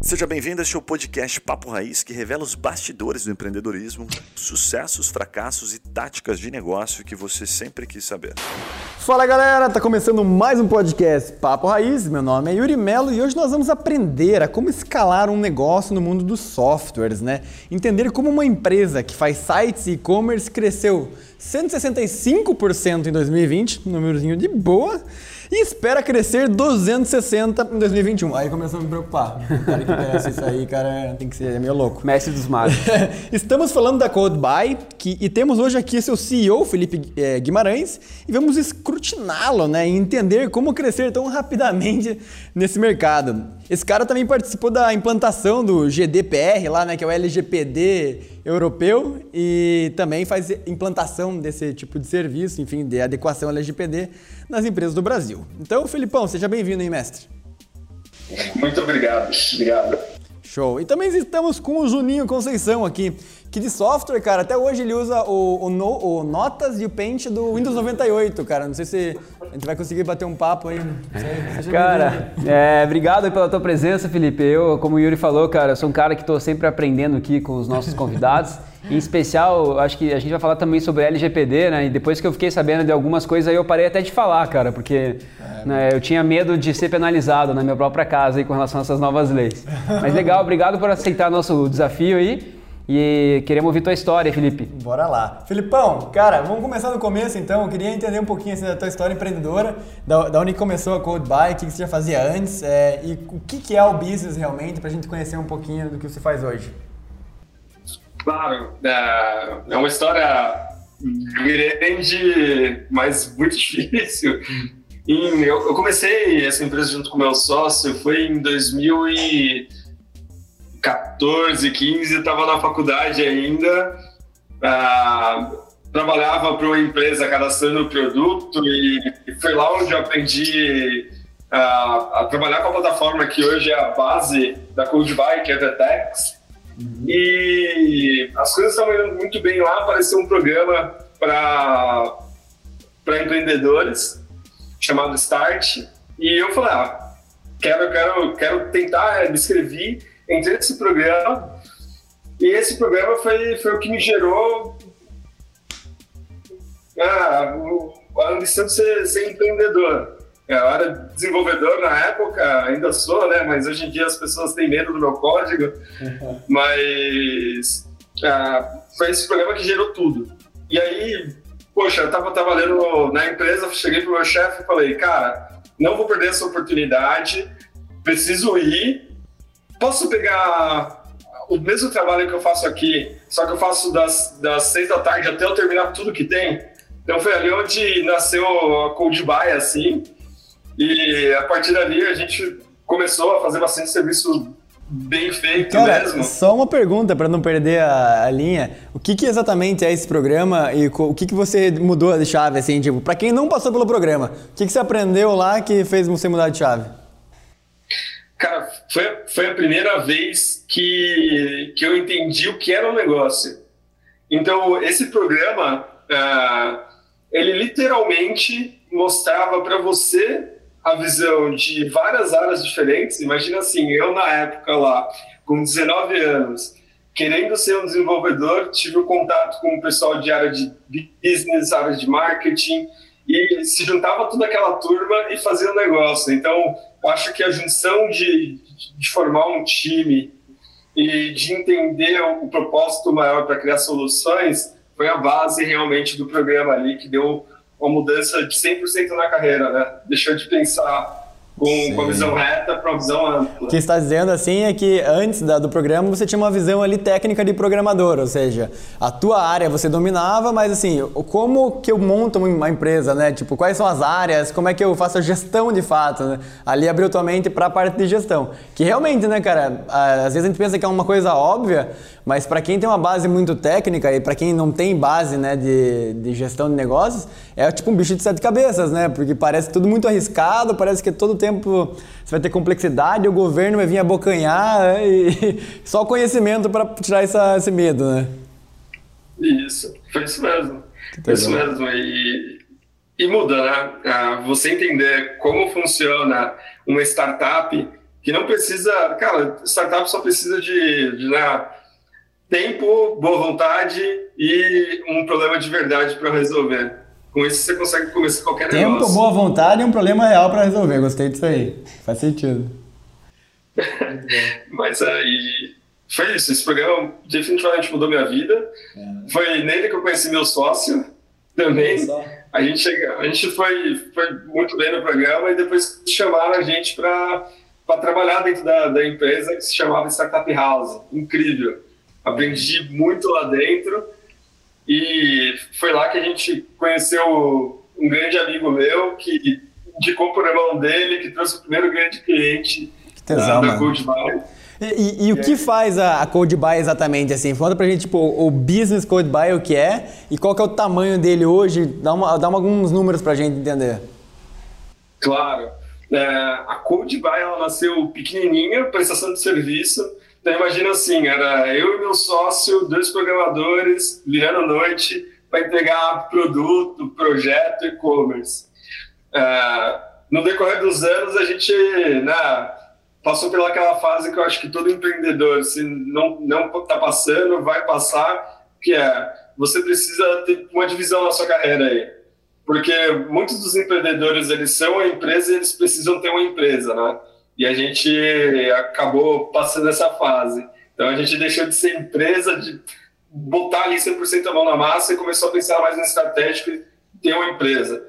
Seja bem-vindo a este podcast Papo Raiz, que revela os bastidores do empreendedorismo, sucessos, fracassos e táticas de negócio que você sempre quis saber. Fala galera, tá começando mais um podcast Papo Raiz. Meu nome é Yuri Melo e hoje nós vamos aprender a como escalar um negócio no mundo dos softwares, né? Entender como uma empresa que faz sites e e-commerce cresceu 165% em 2020, um númerozinho de boa e espera crescer 260 em 2021. Aí começamos a me preocupar. O cara que cresce isso aí, cara, tem que ser meio louco. Mestre dos magos. Estamos falando da CodeBuy que, e temos hoje aqui seu CEO, Felipe é, Guimarães, e vamos escrutiná-lo né, e entender como crescer tão rapidamente nesse mercado. Esse cara também participou da implantação do GDPR lá, né, que é o LGPD europeu, e também faz implantação desse tipo de serviço, enfim, de adequação ao LGPD nas empresas do Brasil. Então, Felipão, seja bem-vindo aí, mestre. Muito obrigado. Obrigado. Show. E também estamos com o Juninho Conceição aqui, que de software, cara, até hoje ele usa o, o, no, o Notas e o Paint do Windows 98, cara. Não sei se a gente vai conseguir bater um papo aí. cara, é, obrigado pela tua presença, Felipe. Eu, como o Yuri falou, cara, sou um cara que estou sempre aprendendo aqui com os nossos convidados. Em especial, acho que a gente vai falar também sobre LGPD, né? E depois que eu fiquei sabendo de algumas coisas aí, eu parei até de falar, cara, porque é, né, eu tinha medo de ser penalizado na minha própria casa aí com relação a essas novas leis. Mas legal, obrigado por aceitar nosso desafio aí. E queremos ouvir tua história, Felipe. Bora lá. Filipão, cara, vamos começar do começo então. Eu queria entender um pouquinho assim, da tua história empreendedora, da, da onde começou a Code Buy, o que você já fazia antes é, e o que, que é o business realmente, para a gente conhecer um pouquinho do que você faz hoje. Claro, é, é uma história grande, mas muito difícil. Eu, comecei essa empresa junto com meu sócio, foi em 2014, 15, estava na faculdade ainda, uh, trabalhava para uma empresa cadastrando produto e, e, foi lá onde eu aprendi uh, a trabalhar com a plataforma que hoje é a base da CodeBuy, que é a Vetex. Uhum. E as coisas estavam indo muito bem lá. Apareceu um programa para empreendedores chamado Start. E eu falei, ah, quero, quero, quero tentar me inscrever, entrei nesse programa. E esse programa foi, foi o que me gerou ah, a ambição de ser, ser empreendedor. Eu era desenvolvedor na época, ainda sou, né? Mas hoje em dia as pessoas têm medo do meu código. Uhum. Mas ah, foi esse programa que gerou tudo. E aí, poxa, eu tava trabalhando na empresa, cheguei pro meu chefe e falei, cara, não vou perder essa oportunidade, preciso ir. Posso pegar o mesmo trabalho que eu faço aqui, só que eu faço das, das seis da tarde até eu terminar tudo que tem? Então foi ali onde nasceu a Cold Buy, assim. E a partir dali a gente começou a fazer bastante serviço bem feito Cara, mesmo. Só uma pergunta para não perder a, a, linha. O que, que, exatamente é esse programa e o que, que você mudou de chave, assim, tipo, para quem não passou pelo programa, o que, que você aprendeu lá que fez você mudar de chave? Cara, foi, foi a primeira vez que, que eu entendi o que era um negócio. Então, esse programa, uh, ele literalmente mostrava para você a visão de várias áreas diferentes. Imagina assim, eu na época lá, com 19 anos, querendo ser um desenvolvedor, tive o um contato com o pessoal de área de business, área de marketing, e se juntava toda aquela turma e fazia um negócio. Então, acho que a junção de, de formar um time e de entender o propósito maior para criar soluções foi a base realmente do programa ali que deu uma mudança de 100% na carreira, né? Deixou de pensar com, com a visão reta para uma visão ampla. O que está dizendo assim é que antes da, do programa você tinha uma visão ali técnica de programador, ou seja, a tua área você dominava, mas assim, como que eu monto uma empresa, né? Tipo, quais são as áreas, como é que eu faço a gestão de fato, né? Ali abriu tua mente para a parte de gestão. Que realmente, né, cara, às vezes a gente pensa que é uma coisa óbvia, mas para quem tem uma base muito técnica e para quem não tem base, né, de, de gestão de negócios, é tipo um bicho de sete cabeças, né? Porque parece tudo muito arriscado, parece que todo tempo você vai ter complexidade, o governo vai vir abocanhar né? e só conhecimento para tirar essa, esse medo, né? Isso, foi isso mesmo. Foi isso mesmo. E, e muda, né? Ah, você entender como funciona uma startup que não precisa, cara, startup só precisa de, de né, tempo, boa vontade e um problema de verdade para resolver. Com isso você consegue começar qualquer Tempo, negócio. boa vontade e um problema real para resolver. Gostei disso aí. Faz sentido. Mas aí foi isso. Esse programa definitivamente mudou minha vida. É. Foi nele que eu conheci meu sócio também. A gente, chega, a gente foi, foi muito bem no programa e depois chamaram a gente para trabalhar dentro da, da empresa que se chamava Startup House. Incrível. Aprendi muito lá dentro e foi lá que a gente conheceu um grande amigo meu que indicou por mão dele, que trouxe o primeiro grande cliente tesão, da, da Codebuy. E, e, e, o que faz a, a Codebuy exatamente, assim? Conta pra gente, tipo, o business Codebuy, o que é, e qual que é o tamanho dele hoje, dá, uma, dá uma, alguns números pra gente entender. Claro. É, a Codebuy, ela nasceu pequenininha, prestação de serviço, então imagina assim, era eu e meu sócio, dois programadores, virando noite para entregar produto, projeto, e-commerce. Uh, no decorrer dos anos, a gente né, passou pelaquela fase que eu acho que todo empreendedor, se não não está passando, vai passar, que é você precisa ter uma divisão na sua carreira aí. Porque muitos dos empreendedores, eles são a empresa e eles precisam ter uma empresa, né? E a gente acabou passando essa fase. Então a gente deixou de ser empresa, de botar ali 100% a mão na massa e começou a pensar mais no estratégico e ter uma empresa.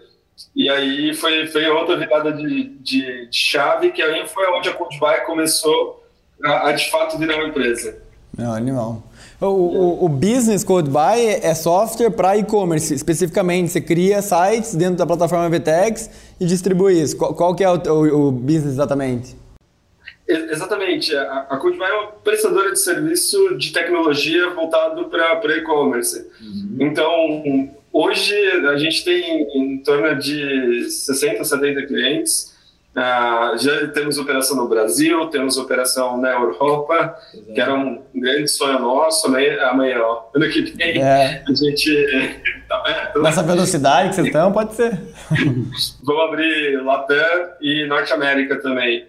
E aí foi, foi outra virada de, de, de chave, que aí foi onde a Codebuy começou a, a, de fato virar uma empresa. Não, animal. O, o, o Business Code Buy é software para e-commerce, especificamente. Você cria sites dentro da plataforma VTEX e distribui isso. Qual, qual que é o, o, business exatamente? Exatamente. A, a Codebuy é uma prestadora de serviço de tecnologia voltado para e-commerce. Uhum. Então, hoje a gente tem em torno de 60, 70 clientes ah, já temos operação no Brasil, temos operação na Europa, Exato. que era um grande sonho nosso. Amanhã, amanhã ó, ano que vem, é. a gente. Tá Nessa velocidade que vocês estão, pode ser. Vamos abrir Latam e Norte América também.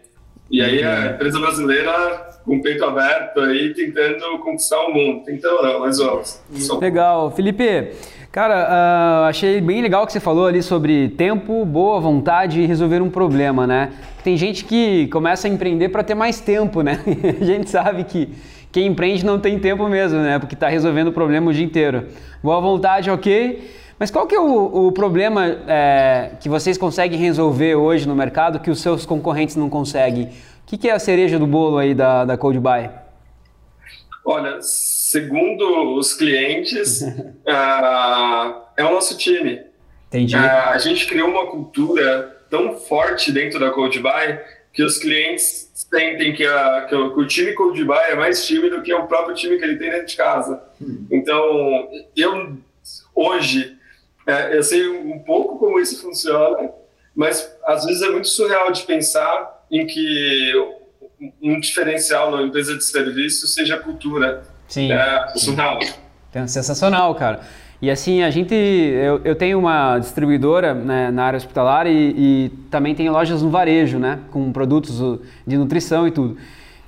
E aí a uhum. empresa brasileira com o peito aberto aí, tentando conquistar o mundo. Então, não, mas vamos. Legal. Felipe, Cara, uh, achei bem legal o que você falou ali sobre tempo, boa vontade e resolver um problema, né? Tem gente que começa a empreender para ter mais tempo, né? a gente sabe que quem empreende não tem tempo mesmo, né? Porque está resolvendo o problema o dia inteiro. Boa vontade, ok. Mas qual que é o, o problema é, que vocês conseguem resolver hoje no mercado que os seus concorrentes não conseguem? O que, que é a cereja do bolo aí da, da CodeBuy? Olha, segundo os clientes, uh, é o nosso time. Entendi. Uh, a gente criou uma cultura tão forte dentro da CodeBuy que os clientes sentem que, a, que, o, que o time CodeBuy é mais time do que o próprio time que ele tem dentro de casa. Hum. Então, eu hoje, é, eu sei um pouco como isso funciona, mas às vezes é muito surreal de pensar em que um diferencial na empresa de serviço seja a cultura. Sim. É surreal. Sensacional, cara. E assim, a gente. Eu, eu tenho uma distribuidora né, na área hospitalar e, e, também tenho lojas no varejo, né? Com produtos de nutrição e tudo.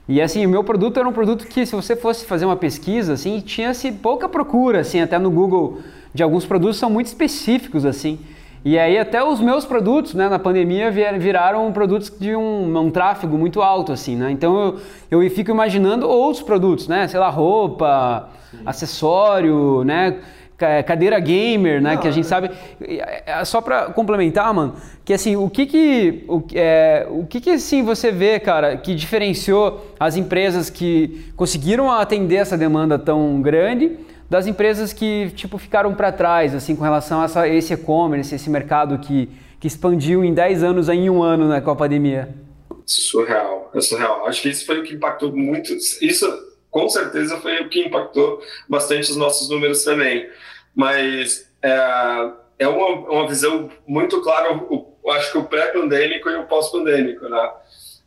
E assim, o meu produto era um produto que, se você fosse fazer uma pesquisa, assim, tinha-se pouca procura, assim, até no Google, de alguns produtos são muito específicos, assim. E aí até os meus produtos, né, na pandemia viraram produtos de um, um tráfego muito alto, assim, né? Então eu, eu fico imaginando outros produtos, né? Sei lá, roupa, Sim. acessório, né? Cadeira gamer, né? Não, que a gente sabe. É, só para complementar, mano, que assim, o que que, o, é, o que que assim você vê, cara, que diferenciou as empresas que conseguiram atender essa demanda tão grande das empresas que tipo ficaram para trás assim com relação a essa, esse e-commerce, esse mercado que, que expandiu em 10 anos em um ano né, com a pandemia? Surreal, é surreal. Acho que isso foi o que impactou muito. Isso com certeza foi o que impactou bastante os nossos números também. Mas é, é uma, uma visão muito clara, acho que o pré-pandêmico e o pós-pandêmico, né?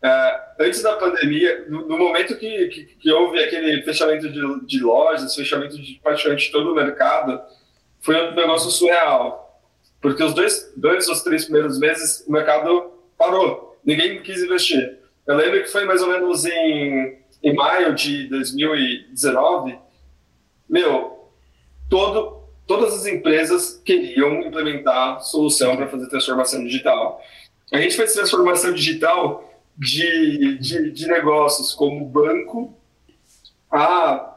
Uh, antes da pandemia, no, no momento que, que, que, houve aquele fechamento de, de, lojas, fechamento de praticamente todo o mercado, foi um negócio surreal. porque os dois, dois ou três primeiros meses o mercado parou, ninguém quis investir. Eu lembro que foi mais ou menos em, em maio de 2019, meu, todo, todas as empresas queriam implementar solução para fazer transformação digital. A gente fez transformação digital de, de, de negócios como banco a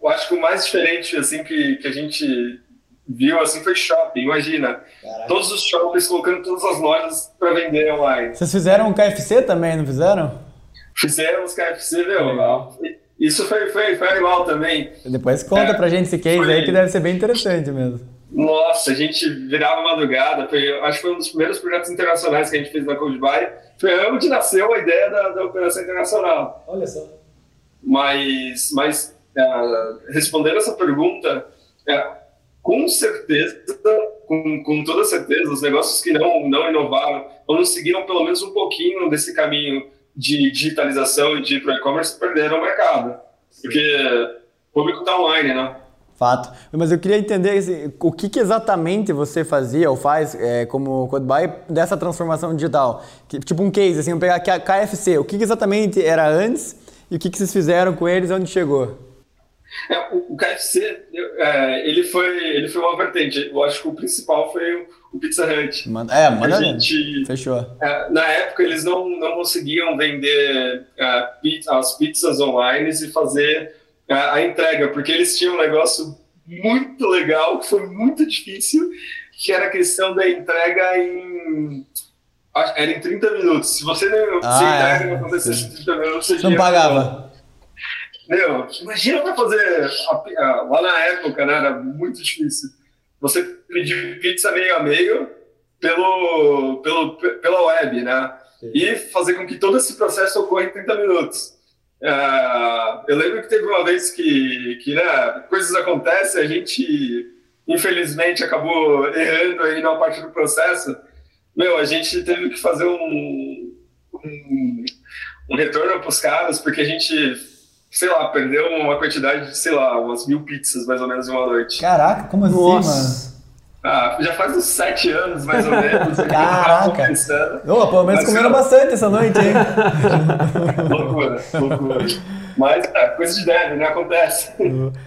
eu acho que o mais diferente assim que, que a gente viu assim foi shopping. Imagina, Caraca. todos os shoppings colocando todas as lojas para vender online. Vocês fizeram um KFC também, não fizeram? Fizemos KFC, meu. Legal. Isso foi, foi, foi animal também. Depois conta é, pra gente esse case foi... aí que deve ser bem interessante mesmo. Nossa, a gente virava madrugada. Foi, acho que foi um dos primeiros projetos internacionais que a gente fez na Coldbuy. Foi onde nasceu a ideia da, da operação internacional. Olha só. Mas, mas é, respondendo essa pergunta, é, com certeza, com, com toda certeza, os negócios que não, não inovaram ou não seguiram pelo menos um pouquinho desse caminho de digitalização e de e-commerce perderam o mercado. Porque o público está online, né? Fato. Mas eu queria entender assim, o que, que, exatamente você fazia ou faz é, como CodeBuy dessa transformação digital. Que, tipo um case, assim, eu pegar aqui a KFC. O que, que exatamente era antes e o que, que vocês fizeram com eles e onde chegou? É, o, o, KFC, é, ele, foi, ele foi uma vertente. Eu acho que o principal foi o, o Pizza Hut. Man, é, manda gente, Fechou. É, na época, eles não, não conseguiam vender é, as pizzas online e fazer é, a entrega, porque eles tinham um negócio muito legal, que foi muito difícil, que era a questão da entrega em era em 30 minutos. Se você não ah, se entrega é. não acontecesse em 30 minutos, você, você não pagava. Meu, imagina para fazer. A, a, lá na época, né, era muito difícil. Você pedir pizza meio a meio pelo, pelo, pela web, né? Sim. E fazer com que todo esse processo ocorra em 30 minutos. Uh, eu lembro que teve uma vez que, que né, coisas acontecem, a gente infelizmente acabou errando aí na parte do processo. Meu, a gente teve que fazer um, um, um retorno para os caras, porque a gente sei lá, perdeu uma quantidade de, sei lá, umas mil pizzas mais ou menos em uma noite. Caraca, como assim, Nossa. mano? Ah, já faz uns sete anos, mais ou menos. Caraca! Oh, pelo menos comeram eu... bastante essa noite, hein? loucura, loucura. Mas é, coisa de deve, né? Acontece.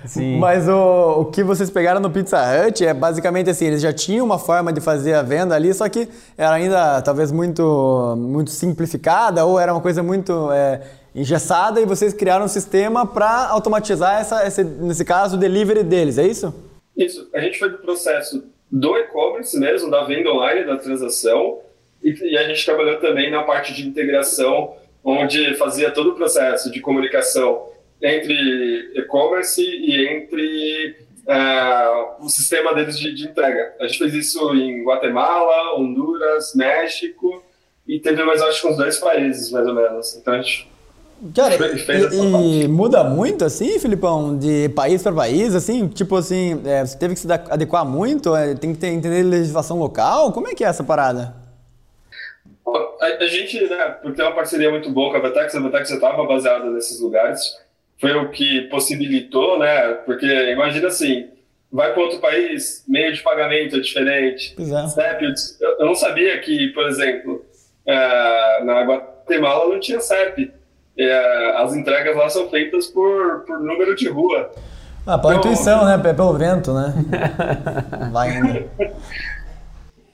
Sim. Mas o, o que vocês pegaram no Pizza Hut é basicamente assim, eles já tinham uma forma de fazer a venda ali, só que era ainda talvez muito, muito simplificada ou era uma coisa muito é, engessada e vocês criaram um sistema para automatizar essa, esse, nesse caso, o delivery deles, é isso? Isso. A gente foi do processo do e-commerce mesmo, da venda online, da transação, e, e, a gente trabalhou também na parte de integração, onde fazia todo o processo de comunicação entre e-commerce e entre uh, o sistema deles de, de entrega. A gente fez isso em Guatemala, Honduras, México, e teve mais, acho que uns dois países, mais ou menos. Então a gente Cara, e, e, muda muito assim, Filipão, de país para país, assim, tipo assim, é, você teve que se adequar muito, é, tem que ter, entender legislação local, como é que é essa parada? A, a gente, né, por ter uma parceria muito boa com a Vetex, a Vetex já estava baseada nesses lugares, foi o que possibilitou, né, porque imagina assim, vai para outro país, meio de pagamento é diferente, é. eu, eu não sabia que, por exemplo, é, na Guatemala não tinha CEP, é, as entregas lá são feitas por, por número de rua. Ah, pela então, intuição, né? Pelo vento, né? Vai indo.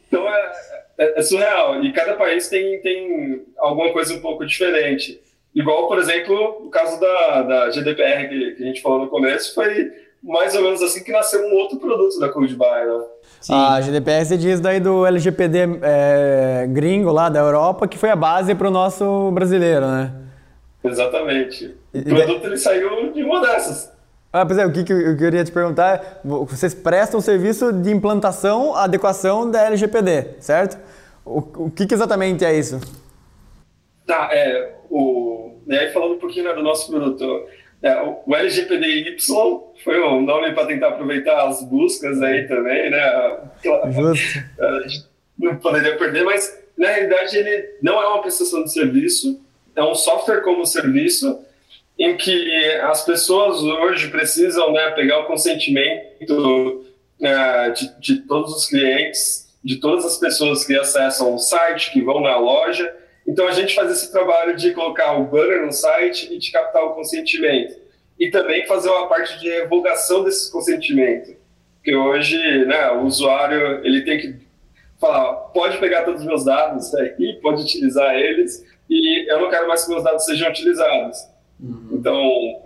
Então é, é, é, surreal. E cada país tem, tem alguma coisa um pouco diferente. Igual, por exemplo, o caso da, da GDPR que, que a gente falou no começo, foi mais ou menos assim que nasceu um outro produto da Cold Buy, né? A GDPR se diz daí do LGPD é, gringo lá da Europa, que foi a base para o nosso brasileiro, né? Exatamente. O produto ele saiu de uma dessas. Ah, pois é, o que, eu queria te perguntar é, vocês prestam serviço de implantação, adequação da LGPD, certo? O, o que, que, exatamente é isso? Tá, é, o, e aí falando um pouquinho né, do nosso produto, é, o LGPDY foi um nome para tentar aproveitar as buscas aí também, né? Justo. A gente não poderia perder, mas na realidade ele não é uma prestação de serviço, é um software como serviço em que as pessoas hoje precisam né, pegar o consentimento é, de, de, todos os clientes de todas as pessoas que acessam o site, que vão na loja. Então a gente faz esse trabalho de colocar o banner no site e de captar o consentimento. E também fazer uma parte de revogação desse consentimento. Porque hoje né, o usuário ele tem que falar, pode pegar todos os meus dados aqui, pode utilizar eles, e eu não quero mais que meus dados sejam utilizados. Uhum. Então,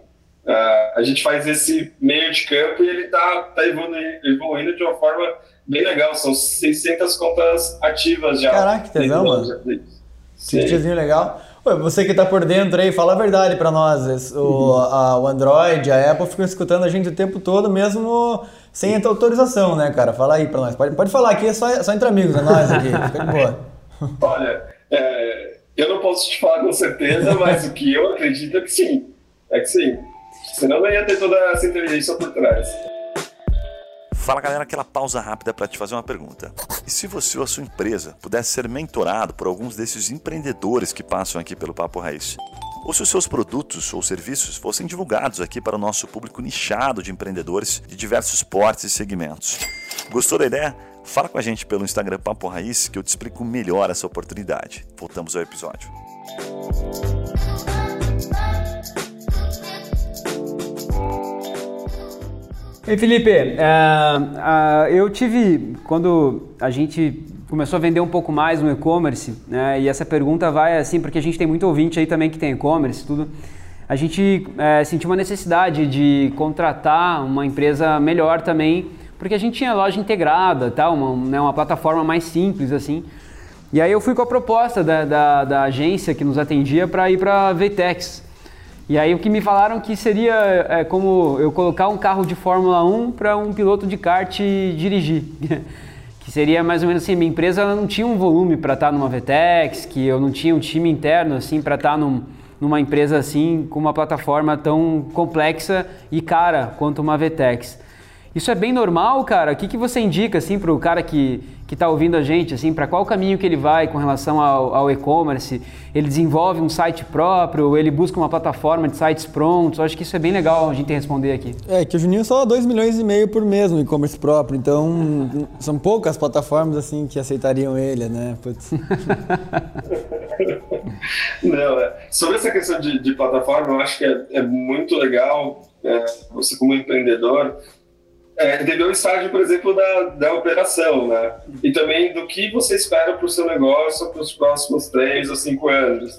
a gente faz esse meio de campo e ele está tá evoluindo, evoluindo de uma forma bem legal. São 600 contas ativas já. Caraca, que tesão, mano. Sítiozinho legal. Você que está por dentro aí, fala a verdade para nós. O, uhum. a, o Android, a Apple ficam escutando a gente o tempo todo, mesmo sem autorização, né, cara? Fala aí para nós. Pode, pode falar aqui, é só, só entre amigos, é nós aqui. Fica de boa. Olha, é, eu não posso te falar com certeza, mas o que eu acredito é que sim. É que sim. Senão não ia ter toda essa inteligência por trás. Fala galera, aquela pausa rápida para te fazer uma pergunta. E se você ou a sua empresa pudesse ser mentorado por alguns desses empreendedores que passam aqui pelo Papo Raiz? Ou se os seus produtos ou serviços fossem divulgados aqui para o nosso público nichado de empreendedores de diversos portes e segmentos? Gostou da ideia? Fala com a gente pelo Instagram Papo Raiz que eu te explico melhor essa oportunidade. Voltamos ao episódio. Ei, Felipe, uh, uh, eu tive, quando a gente começou a vender um pouco mais no e-commerce, né, e essa pergunta vai assim, porque a gente tem muito ouvinte aí também que tem e-commerce, tudo, a gente uh, sentiu uma necessidade de contratar uma empresa melhor também, porque a gente tinha loja integrada, tal, uma, né, uma plataforma mais simples assim, e aí eu fui com a proposta da, da, da agência que nos atendia para ir para a Vtex, e aí o que me falaram que seria é, como eu colocar um carro de Fórmula 1 para um piloto de kart dirigir. que seria mais ou menos assim, minha empresa não tinha um volume para estar tá numa VTEX, que eu não tinha um time interno assim para estar tá num, numa empresa assim com uma plataforma tão complexa e cara quanto uma VTEX. Isso é bem normal, cara? O que, que você indica assim para o cara que que está ouvindo a gente, assim, para qual caminho que ele vai com relação ao, ao e-commerce? Ele desenvolve um site próprio, ou ele busca uma plataforma de sites prontos? Eu acho que isso é bem legal a gente responder aqui. É, que o Juninho só 2 milhões e meio por mês no e-commerce próprio, então são poucas plataformas assim que aceitariam ele, né? Não, é. Sobre essa questão de, de plataforma, eu acho que é, é muito legal é, você como empreendedor é, entender o estágio, por exemplo, da, da operação, né? E também do que você espera para o seu negócio para os próximos três ou cinco anos.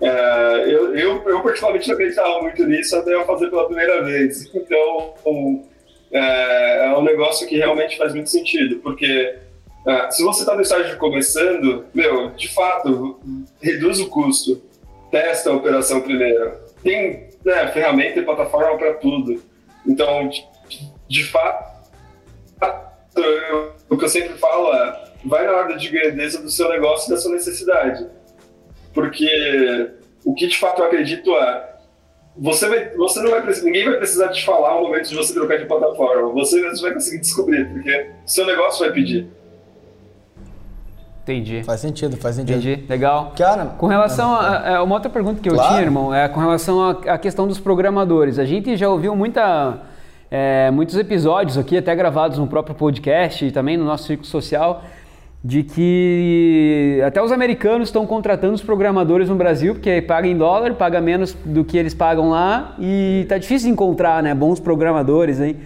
É, eu, eu, eu, particularmente, acreditava muito nisso até eu fazer pela primeira vez. Então, um, é, é, um negócio que realmente faz muito sentido, porque é, se você está no estágio de começando, meu, de fato, reduz o custo, testa a operação primeiro. Tem né, ferramenta e plataforma para tudo. Então, de fato, o que eu sempre falo é, vai na ordem de grandeza do seu negócio e da sua necessidade. Porque o que de fato eu acredito é, você, vai, você não vai precisar, ninguém vai precisar te falar no momento de você trocar de plataforma. Você mesmo vai conseguir descobrir, porque seu negócio vai pedir. Entendi. Faz sentido, faz sentido. Entendi, legal. Cara, com relação a, a, uma outra pergunta que eu claro. tinha, irmão, é com relação à questão dos programadores. A gente já ouviu muita é, muitos episódios aqui, até gravados no próprio podcast e também no nosso círculo social, de que até os americanos estão contratando os programadores no Brasil, porque paga em dólar, paga menos do que eles pagam lá e tá difícil encontrar né, bons programadores aí.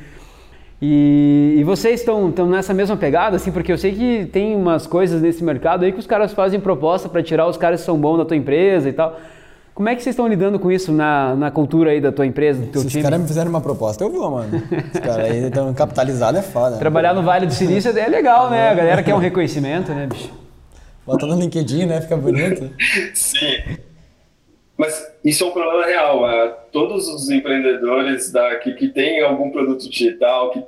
E, e vocês estão nessa mesma pegada, assim, porque eu sei que tem umas coisas nesse mercado aí que os caras fazem proposta para tirar os caras que são bons da tua empresa e tal. Como é que vocês estão lidando com isso na, na cultura aí da tua empresa, do teu Se time? os caras me fizerem uma proposta, eu vou, mano. Os caras aí estão capitalizados, é foda. Trabalhar no Vale do Silício é legal, né? A galera quer um reconhecimento, né, bicho? Bota no LinkedIn, né? Fica bonito. Sim. Mas isso é um problema real. É, todos os empreendedores daqui que têm algum produto digital, que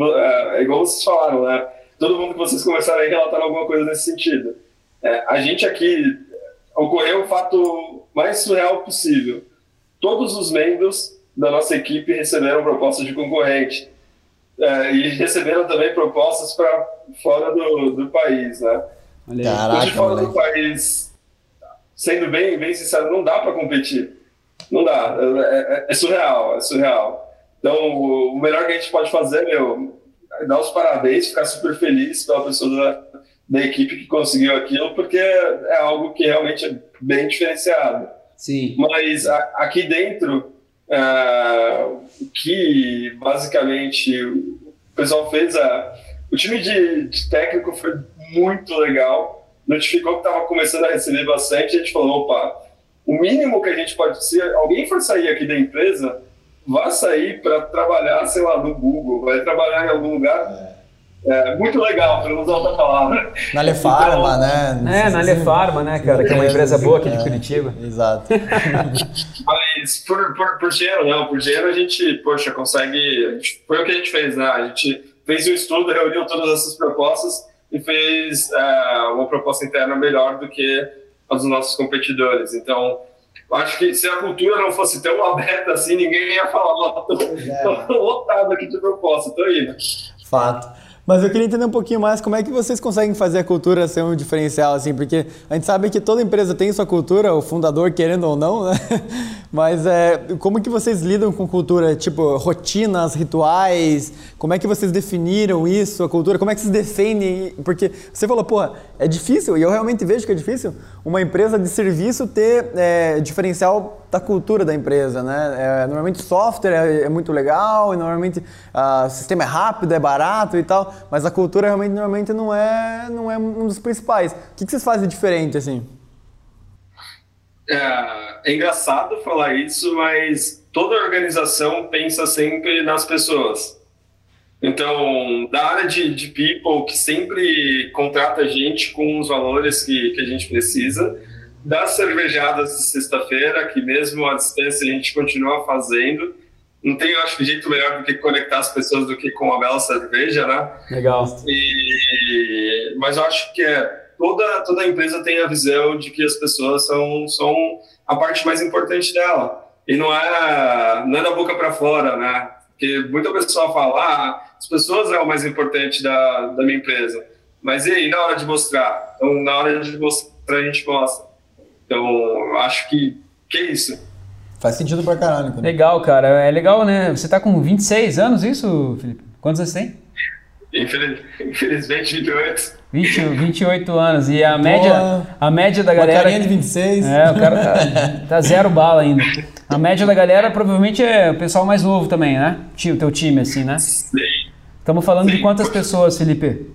é, é igual vocês falaram, né? Todo mundo que vocês conversaram aí relataram alguma coisa nesse sentido. É, a gente aqui ocorreu o fato mais surreal possível. Todos os membros da nossa equipe receberam propostas de concorrente é, e receberam também propostas para fora do, do país, né? Caraca, de fora do país, sendo bem, bem sincero, não dá para competir. Não dá. É, é, é, surreal, é surreal. Então, o melhor que a gente pode fazer, meu, dar os parabéns, ficar super feliz pela pessoa da, da equipe que conseguiu aquilo, porque é algo que realmente é bem diferenciado. Sim. Mas a, aqui dentro, uh, que basicamente o pessoal fez, a, o time de, de técnico foi muito legal, notificou que estava começando a receber bastante, a gente falou, opa, o mínimo que a gente pode, se alguém for sair aqui da empresa, vá sair para trabalhar, sei lá, no Google, vai trabalhar em algum lugar. É, muito legal, para não usar outra palavra. Na Lefarma, então, né? É, na Lefarma, né, cara, que é uma empresa boa aqui de é, Curitiba. Exato. Mas por, por, por dinheiro, não, por dinheiro a gente, poxa, consegue. Foi o que a gente fez, né? A gente fez o um estudo, reuniu todas essas propostas e fez é, uma proposta interna melhor do que as dos nossos competidores. Então, acho que se a cultura não fosse tão aberta assim, ninguém ia falar, ó, tô, tô lotado aqui de proposta, tô indo. Fato. Mas eu queria entender um pouquinho mais como é que vocês conseguem fazer a cultura ser um diferencial, assim, porque a gente sabe que toda empresa tem sua cultura, o fundador querendo ou não, né? Mas é, como que vocês lidam com cultura? Tipo, rotinas, rituais? Como é que vocês definiram isso, a cultura? Como é que vocês defendem? Porque você falou, pô, é difícil, e eu realmente vejo que é difícil, uma empresa de serviço ter é, diferencial da cultura da empresa, né? É, normalmente software é, é, muito legal, e normalmente ah, o sistema é rápido, é barato e tal, mas a cultura realmente normalmente não é, não é um dos principais. O que, que vocês fazem diferente assim? É, é engraçado falar isso, mas toda organização pensa sempre nas pessoas. Então, da área de, de people, que sempre contrata gente com os valores que, que a gente precisa, das cervejadas de sexta-feira, que mesmo à distância a gente continua fazendo. Não tem, eu acho, jeito melhor do que conectar as pessoas do que com uma bela cerveja, né? Legal. E, mas eu acho que é, toda, toda empresa tem a visão de que as pessoas são, são a parte mais importante dela. E não é, não é da boca para fora, né? Porque muita pessoa fala, ah, as pessoas é o mais importante da, da minha empresa. Mas e aí, na hora de mostrar? Então, na hora de mostrar, a gente mostra. Então, eu acho que, que é isso. Faz sentido pra caralho. Cara. Legal, cara. É legal, né? Você tá com 26 anos, isso, Felipe? Quantos você tem? Infeliz, infelizmente, 28. 20, 28 anos. E a média, a média da galera. Carinha de 26. É, o cara tá, tá, zero bala ainda. A média da galera provavelmente é o pessoal mais novo também, né? O teu time, assim, né? Sim. Estamos falando Sim. de quantas pessoas, Felipe?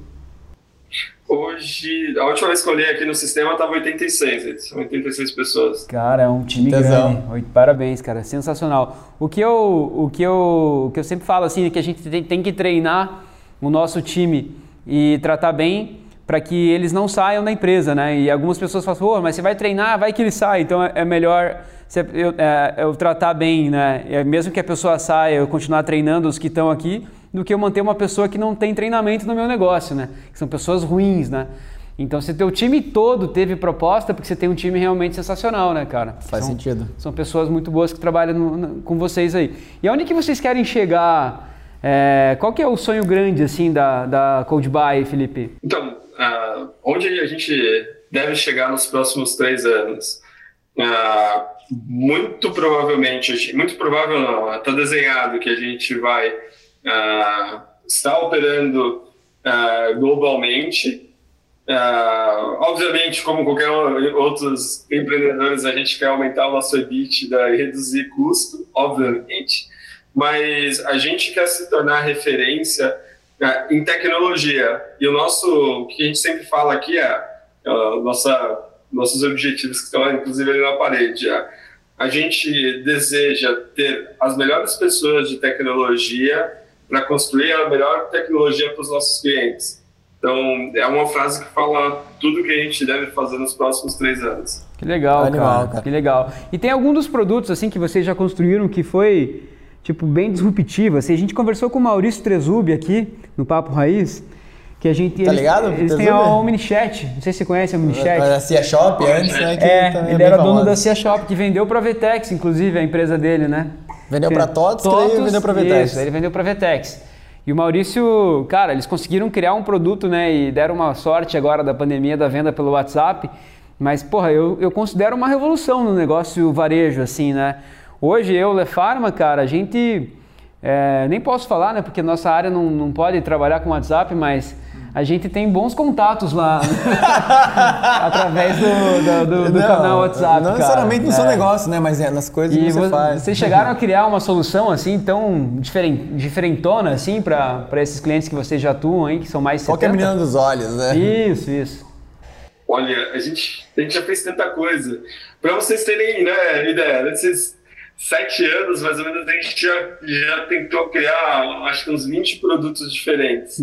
Hoje, a última vez que eu olhei aqui no sistema estava 86, 86 pessoas. Cara, é um time Tesão. grande. Parabéns, cara, sensacional. O que eu, o que eu, o que eu sempre falo assim é que a gente tem, tem que treinar o nosso time e tratar bem para que eles não saiam da empresa, né? E algumas pessoas falam, oh, mas você vai treinar, vai que ele sai. Então é, é melhor eu, é, eu tratar bem, né? Mesmo que a pessoa saia, eu continuar treinando os que estão aqui do que eu manter uma pessoa que não tem treinamento no meu negócio, né? Que são pessoas ruins, né? Então, se teu time todo teve proposta, porque você tem um time realmente sensacional, né, cara? Faz são, sentido. São pessoas muito boas que trabalham no, no, com vocês aí. E onde que vocês querem chegar? É, qual que é o sonho grande, assim, da, da Codebuy, Felipe? Então, uh, onde a gente deve chegar nos próximos três anos? Uh, muito provavelmente, muito provável não, está desenhado que a gente vai uh, está operando uh, globalmente. Uh, obviamente, como qualquer outros empreendedores, a gente quer aumentar o nosso EBITDA e reduzir custo, obviamente, mas a gente quer se tornar referência uh, em tecnologia. E o nosso, o que a gente sempre fala aqui é uh, nossa, nossos objetivos que estão inclusive ali na parede. É, a gente deseja ter as melhores pessoas de tecnologia para construir a melhor tecnologia para os nossos clientes. Então, é uma frase que fala tudo que a gente deve fazer nos próximos três anos. Que legal, Animal, cara. cara. Que legal. E tem algum dos produtos assim que vocês já construíram que foi tipo bem disruptivo? Assim, a gente conversou com o Maurício Trezubi aqui no Papo Raiz, que a gente tá eles, ligado? Eles têm a Omnichat. Não sei se você conhece a Omnichat. A Cia Shop antes, né? é, ele era dono da Cia Shop que vendeu para a Vetex, inclusive a empresa dele, né? Vendeu para TOTS, TOTS e vendeu para Vetex. Isso, ele vendeu para Vetex. E o Maurício, cara, eles conseguiram criar um produto, né? E deram uma sorte agora da pandemia da venda pelo WhatsApp. Mas, porra, eu, eu considero uma revolução no negócio varejo, assim, né? Hoje, eu, Lefarma, cara, a gente É, nem posso falar, né? Porque nossa área não, não pode trabalhar com WhatsApp, mas a gente tem bons contatos lá através do, do, do, do não, canal WhatsApp. Não necessariamente no é. seu negócio, né? Mas é nas coisas e que você faz. Vocês chegaram a criar uma solução assim tão diferent, diferentona assim para esses clientes que vocês já atuam aí, que são mais Qual 70? Qual é a menina dos olhos, né? Isso, isso. Olha, a gente, a gente já fez tanta coisa. Para vocês terem né, ideia, nesses sete anos, mais ou menos, a gente já, já tentou criar, acho que uns 20 produtos diferentes.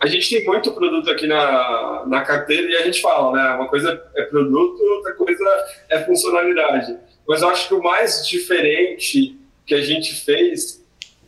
A gente tem muito produto aqui na, na carteira e a gente fala, né? Uma coisa é produto, outra coisa é funcionalidade. Mas eu acho que o mais diferente que a gente fez,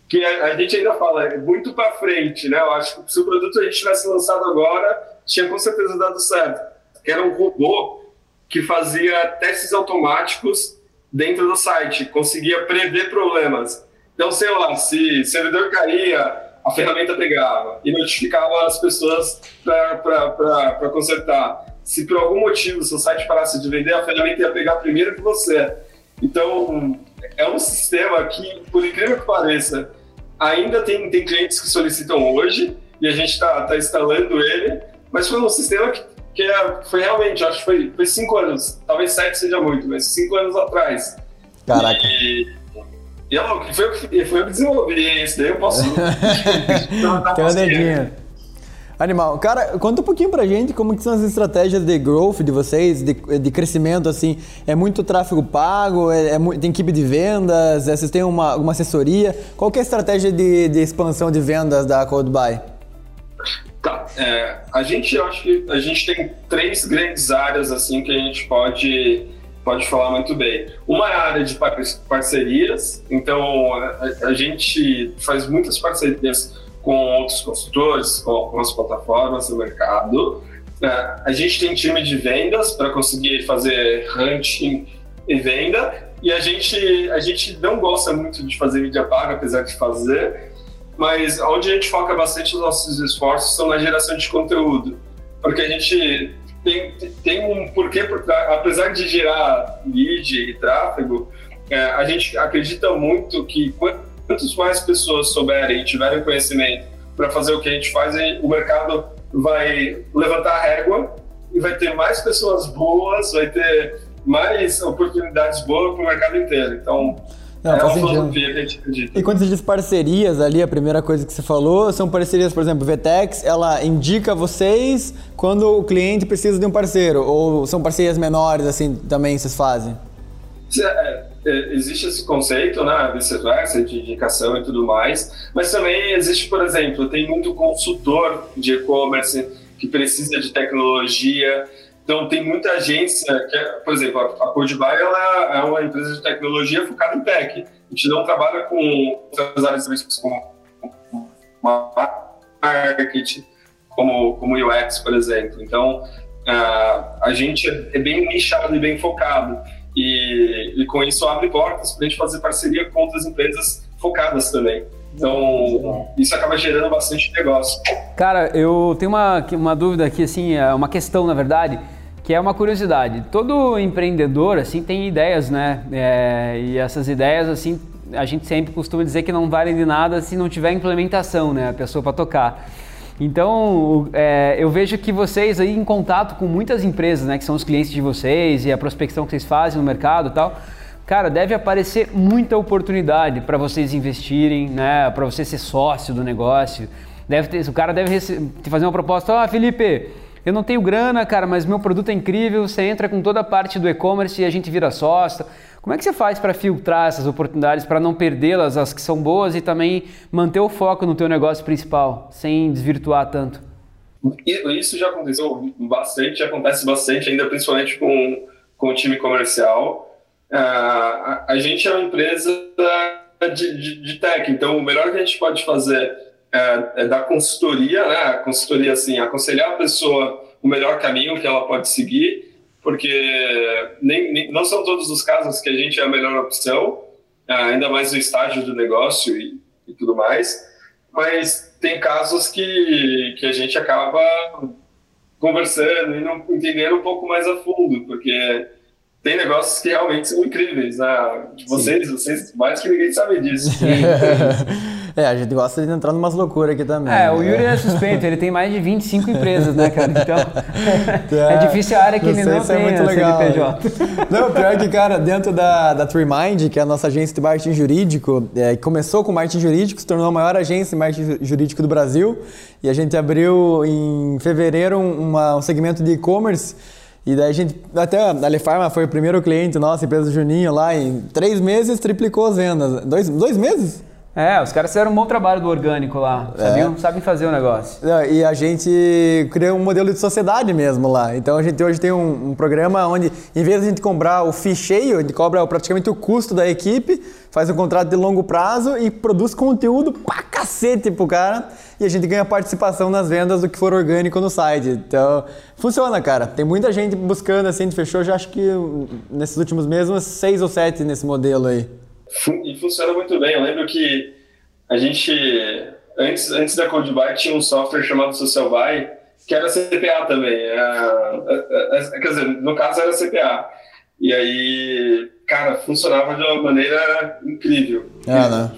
que a, a gente ainda fala, é muito para frente, né? Eu acho que se o produto a gente tivesse lançado agora, tinha com certeza dado certo que era um robô que fazia testes automáticos dentro do site, conseguia prever problemas. Então, sei lá, se servidor caía, a ferramenta pegava e notificava as pessoas para consertar. Se por algum motivo seu site parasse de vender, a ferramenta ia pegar primeiro que você. Então, é um sistema que, por incrível que pareça, ainda tem, tem clientes que solicitam hoje e a gente está tá instalando ele, mas foi um sistema que que é, foi realmente, acho que foi, foi cinco anos, talvez sete seja muito, mas cinco anos atrás. Caraca. E, e eu, foi, foi eu que desenvolvi isso, daí eu posso. Tem uma dedinha. Animal. Cara, conta um pouquinho pra gente como que são as estratégias de growth de vocês, de, de crescimento, assim. É muito tráfego pago? É, é, tem equipe de vendas? É, vocês têm uma, uma assessoria? Qual que é a estratégia de, de expansão de vendas da Codebuy? Tá. É, a gente, eu acho que a gente tem três grandes áreas assim que a gente pode pode falar muito bem. Uma é a área de parcerias, então a, a gente faz muitas parcerias com outros consultores, com, com as plataformas do mercado. É, a gente tem time de vendas para conseguir fazer hunting e venda, e a gente, a gente não gosta muito de fazer mídia paga, apesar de fazer, mas onde a gente foca bastante os nossos esforços são na geração de conteúdo, porque a gente tem, tem um porquê por apesar de gerar lead e tráfego, é, a gente acredita muito que quantas mais pessoas souberem e tiverem conhecimento para fazer o que a gente faz, o mercado vai levantar a régua e vai ter mais pessoas boas, vai ter mais oportunidades boas para o mercado inteiro. Então, não, é gente acredita. E quando você diz parcerias ali, a primeira coisa que você falou, são parcerias, por exemplo, VTEX, ela indica vocês quando o cliente precisa de um parceiro, ou são parcerias menores, assim, também vocês fazem? É, é, existe esse conceito, né, vice-versa, de indicação e tudo mais, mas também existe, por exemplo, tem muito consultor de e-commerce que precisa de tecnologia, então, tem muita agência, que é, por exemplo, a Codebuy ela é uma empresa de tecnologia focada em tech. A gente não trabalha com outras áreas de serviços como marketing, como, como UX, por exemplo. Então, uh, a gente é bem nichado e bem focado. E, e com isso abre portas para a gente fazer parceria com outras empresas focadas também. Então, isso acaba gerando bastante negócio. Cara, eu tenho uma, uma dúvida aqui, assim, é uma questão, na verdade, que é uma curiosidade. Todo empreendedor, assim, tem ideias, né? É, e essas ideias, assim, a gente sempre costuma dizer que não valem de nada se não tiver implementação, né? A pessoa para tocar. Então, é, eu vejo que vocês aí em contato com muitas empresas, né, que são os clientes de vocês e a prospecção que vocês fazem no mercado e tal, Cara, deve aparecer muita oportunidade para vocês investirem, né? Para você ser sócio do negócio. Deve ter, o cara deve te fazer uma proposta: "Ah, Felipe, eu não tenho grana, cara, mas meu produto é incrível, você entra com toda a parte do e-commerce e a gente vira sócio". Como é que você faz para filtrar essas oportunidades, para não perdê-las, as que são boas e também manter o foco no teu negócio principal, sem desvirtuar tanto? Isso já aconteceu bastante, acontece bastante ainda, principalmente com, com o time comercial a, a gente é uma empresa de, de, de, tech, então o melhor que a gente pode fazer é, é dar consultoria, né? A consultoria, assim, aconselhar a pessoa o melhor caminho que ela pode seguir, porque nem, nem, não são todos os casos que a gente é a melhor opção, ainda mais no estágio do negócio e, e tudo mais, mas tem casos que, que a gente acaba conversando e não entendendo um pouco mais a fundo, porque tem negócios que realmente são incríveis, né? Vocês, Sim. vocês, mais que ninguém sabe disso. é, a gente gosta de entrar numas loucuras aqui também. É, o né? Yuri é suspeito, ele tem mais de 25 empresas, né, cara? Então, é, é difícil a área que ele não tem, é muito né, legal, CNPJ. Não, pior que, cara, dentro da, da TreeMind, que é a nossa agência de marketing jurídico, é, começou com marketing jurídico, se tornou a maior agência de marketing jurídico do Brasil, e a gente abriu em fevereiro uma, um segmento de e-commerce e daí a gente, até a Alefarma foi o primeiro cliente nosso, empresa do Juninho lá, em três meses triplicou as vendas. Dois, dois meses? É, os caras fizeram um bom trabalho do orgânico lá, sabiam, é. sabem fazer o negócio. E a gente criou um modelo de sociedade mesmo lá. Então a gente hoje tem um, um programa onde, em vez de a gente comprar o FII cheio, a gente cobra praticamente o custo da equipe, faz um contrato de longo prazo e produz conteúdo pra cacete pro cara. E a gente ganha participação nas vendas do que for orgânico no site. Então, funciona, cara. Tem muita gente buscando, assim, a gente fechou já acho que nesses últimos meses, seis ou sete nesse modelo aí. E funciona muito bem. Eu lembro que a gente, antes, antes da CodeBuy, tinha um software chamado SocialBuy, que era CPA também. É, é, é, quer dizer, no caso era CPA. E aí, cara, funcionava de uma maneira incrível. É, né?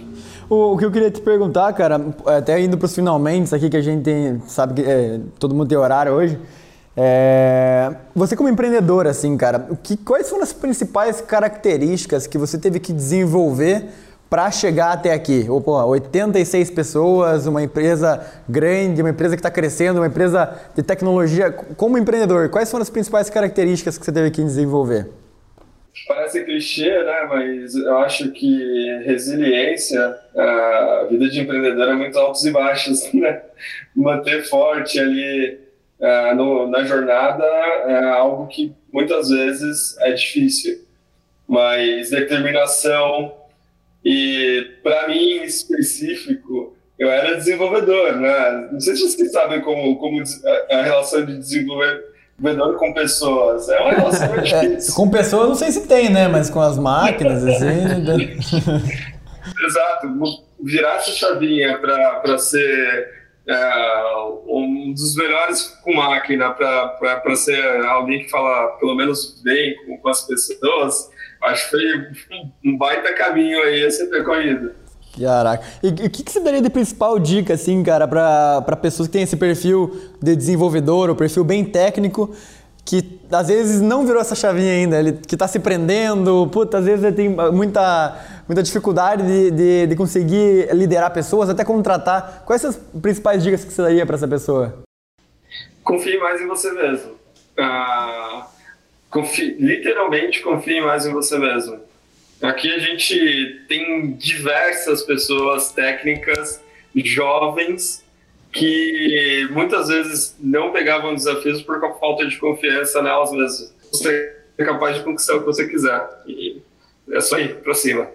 O, o, que eu queria te perguntar, cara, até indo para os finalmente aqui que a gente tem, sabe que é, todo mundo tem horário hoje. É, você como empreendedor, assim, cara, o que, quais foram as principais características que você teve que desenvolver para chegar até aqui? Ou, pô, 86 pessoas, uma empresa grande, uma empresa que está crescendo, uma empresa de tecnologia. Como empreendedor, quais foram as principais características que você teve que desenvolver? Parece clichê, né? Mas eu acho que resiliência, a vida de empreendedor é muito altos e baixos, né? Manter forte ali é, no, na jornada é algo que muitas vezes é difícil, mas determinação e para mim em específico eu era desenvolvedor, né? Não sei se vocês sabem como como a relação de desenvolvedor com pessoas é uma relação difícil. com pessoas não sei se tem, né? Mas com as máquinas assim. Né? Exato, virar essa chavinha para ser um dos melhores com máquina para ser alguém que fala pelo menos bem com, com as pessoas, acho que foi um baita caminho aí a ser percorrido. Caraca. E o que, que você daria de principal dica, assim, cara, para pessoas que têm esse perfil de desenvolvedor, o perfil bem técnico, que às vezes não virou essa chavinha ainda, ele que está se prendendo, puta, às vezes ele tem muita, muita dificuldade de, de, de, conseguir liderar pessoas, até contratar. Quais são as principais dicas que você daria para essa pessoa? Confie mais em você mesmo. Uh, confie, literalmente confie mais em você mesmo. Aqui a gente tem diversas pessoas técnicas, jovens, que muitas vezes não pegavam desafios por falta de confiança nelas mesmas. Você é capaz de conquistar o que você quiser. E é só ir pra cima.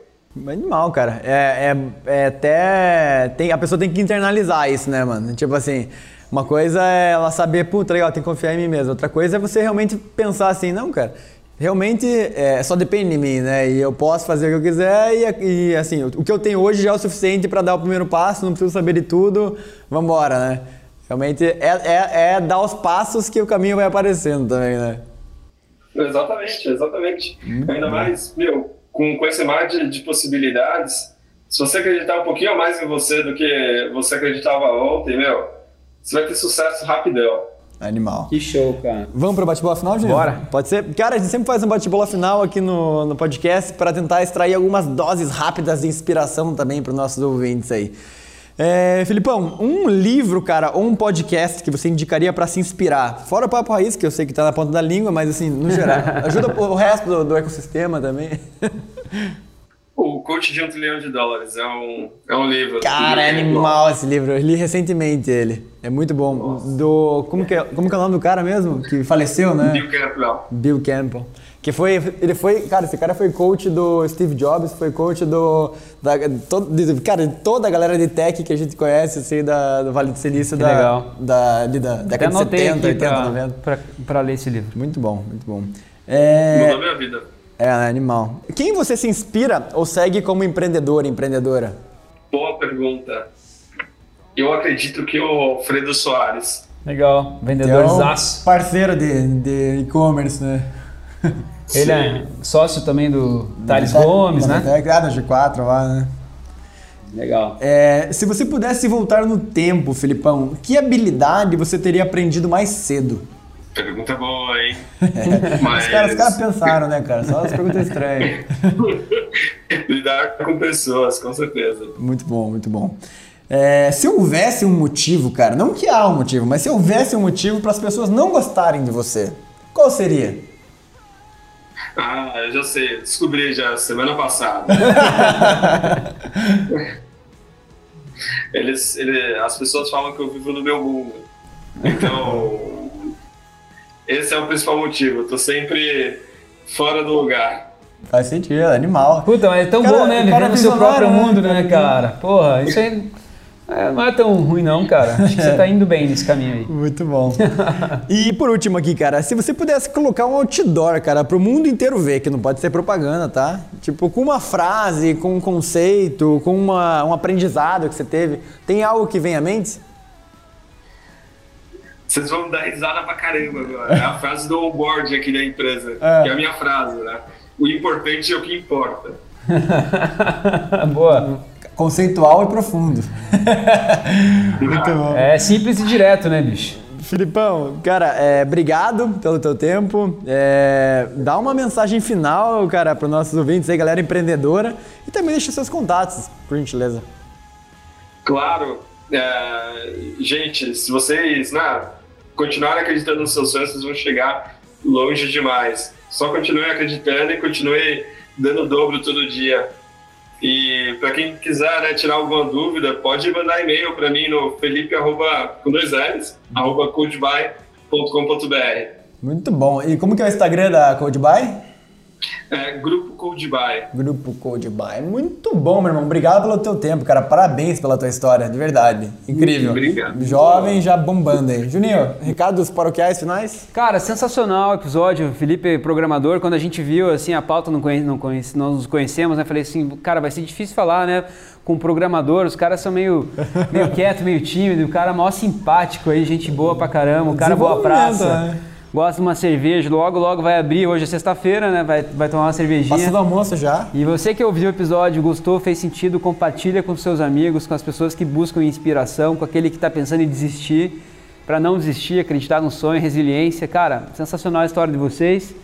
Animal, cara. É, é, é, até. Tem, a pessoa tem que internalizar isso, né, mano? Tipo assim, uma coisa é ela saber, puta, legal, tem que confiar em mim mesmo. Outra coisa é você realmente pensar assim, não, cara realmente é, só depende de mim, né? E eu posso fazer o que eu quiser e, e assim, o que eu tenho hoje já é o suficiente para dar o primeiro passo, não preciso saber de tudo, vamos embora, né? Realmente é, é, é, dar os passos que o caminho vai aparecendo também, né? Exatamente, exatamente. Hum, Ainda mais, meu, com, com esse mar de, de possibilidades, se você acreditar um pouquinho mais em você do que você acreditava ontem, meu, você vai ter sucesso rapidão. Animal. Que show, cara. Vamos pro bate-bola final, gente? Bora. Pode ser? Cara, a gente sempre faz um bate-bola final aqui no, no podcast para tentar extrair algumas doses rápidas de inspiração também para os nossos ouvintes aí. É, Filipão, um livro, cara, ou um podcast que você indicaria para se inspirar? Fora o Papo Raiz, que eu sei que tá na ponta da língua, mas assim, no geral. ajuda o resto do, do ecossistema também. O Coach de um Trilhão de Dólares é um, é um livro. Cara, é animal esse livro. Eu li recentemente ele. É muito bom. Nossa. Do. Como que, é, como que é o nome do cara mesmo? Que faleceu, né? Bill Campbell. Bill Campbell. Que foi. Ele foi. Cara, esse cara foi coach do Steve Jobs, foi coach do. Da, todo, de, cara, de toda a galera de tech que a gente conhece, assim, da, do Vale do Silício. Que da, legal. Da, de, da década de 70, 80, pra, 90. Pra, pra ler esse livro. Muito bom, muito bom. É... Mudou minha vida. É, animal. Quem você se inspira ou segue como empreendedor, empreendedora? Boa pergunta. Eu acredito que o Alfredo Soares. Legal, vendedor é parceiro de e-commerce, né? Ele é sócio também do Thales Gomes, né? É, no G4 lá, né? Legal. É, se você pudesse voltar no tempo, Filipão, que habilidade você teria aprendido mais cedo? Pergunta boa, hein? Mas... Os caras cara pensaram, né, cara? Só as perguntas estranhas. Lidar com pessoas, com certeza. Muito bom, muito bom. É, se houvesse um motivo, cara, não que há um motivo, mas se houvesse um motivo para as pessoas não gostarem de você, qual seria? Ah, eu já sei, descobri já semana passada. eles, ele, as pessoas falam que eu vivo no meu mundo. Então, esse é o principal motivo. Eu tô sempre fora do lugar. Faz sentido, é animal. Puta, mas é tão cara, bom, né? Viver no seu próprio né? mundo, né, cara? Porra, isso aí. É, não é tão ruim não, cara. Acho que você tá indo bem nesse caminho aí. Muito bom. e por último aqui, cara, se você pudesse colocar um outdoor, cara, pro mundo inteiro ver, que não pode ser propaganda, tá? Tipo, com uma frase, com um conceito, com uma, um aprendizado que você teve, tem algo que vem à mente? Vocês vão dar risada pra caramba agora. É a frase do onboard aqui da empresa, é. que é a minha frase, né? O importante é o que importa. Boa. Conceitual e profundo. Muito bom. É simples e direto, né, bicho? Filipão, cara, é, obrigado pelo teu tempo. É, dá uma mensagem final, cara, para os nossos ouvintes aí, galera empreendedora, e também deixa seus contatos, por gentileza. Claro. É, gente, se vocês, né, continuarem acreditando nos seus sonhos, vocês vão chegar longe demais. Só continue acreditando e continue dando dobro todo dia. E para quem quiser né, tirar alguma dúvida, pode mandar e-mail para mim no felipe, arroba, com dois L's, arroba codebuy.com.br. Muito bom. E como que é o Instagram da Codebuy? É, Grupo Cold Buy. Grupo Cold Buy. Muito bom, meu irmão. Obrigado pelo teu tempo, cara. Parabéns pela tua história, de verdade. Incrível. Obrigado. Jovem já bombando aí. Juninho, recados paroquiais finais? Cara, sensacional o episódio. Felipe, programador, quando a gente viu assim a pauta, não, conhece, não conhece, nós nos conhecemos, né? Falei assim, cara, vai ser difícil falar, né? Com programador, os caras são meio, meio quieto, meio tímido, o cara é maior simpático aí, gente boa pra caramba, o cara boa praça. Né? Gosta de uma cerveja, logo, logo vai abrir, hoje é sexta-feira, né? Vai, vai tomar uma cervejinha. Passa do almoço já. E você que ouviu o episódio, gostou, fez sentido, compartilha com seus amigos, com as pessoas que buscam inspiração, com aquele que está pensando em desistir, para não desistir, acreditar no sonho, resiliência. Cara, sensacional a história de vocês.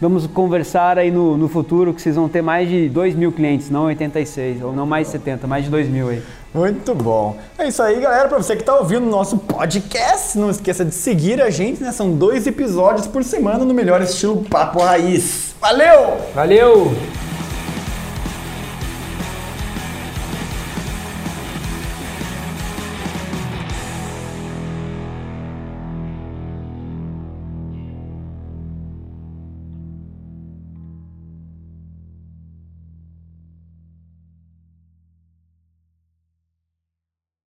Vamos conversar aí no, no futuro que vocês vão ter mais de 2 mil clientes, não 86, ou não mais 70, mais de 2 mil aí. Muito bom. É isso aí, galera. Para você que está ouvindo o nosso podcast, não esqueça de seguir a gente, né? São dois episódios por semana no melhor estilo Papo Raiz. Valeu! Valeu!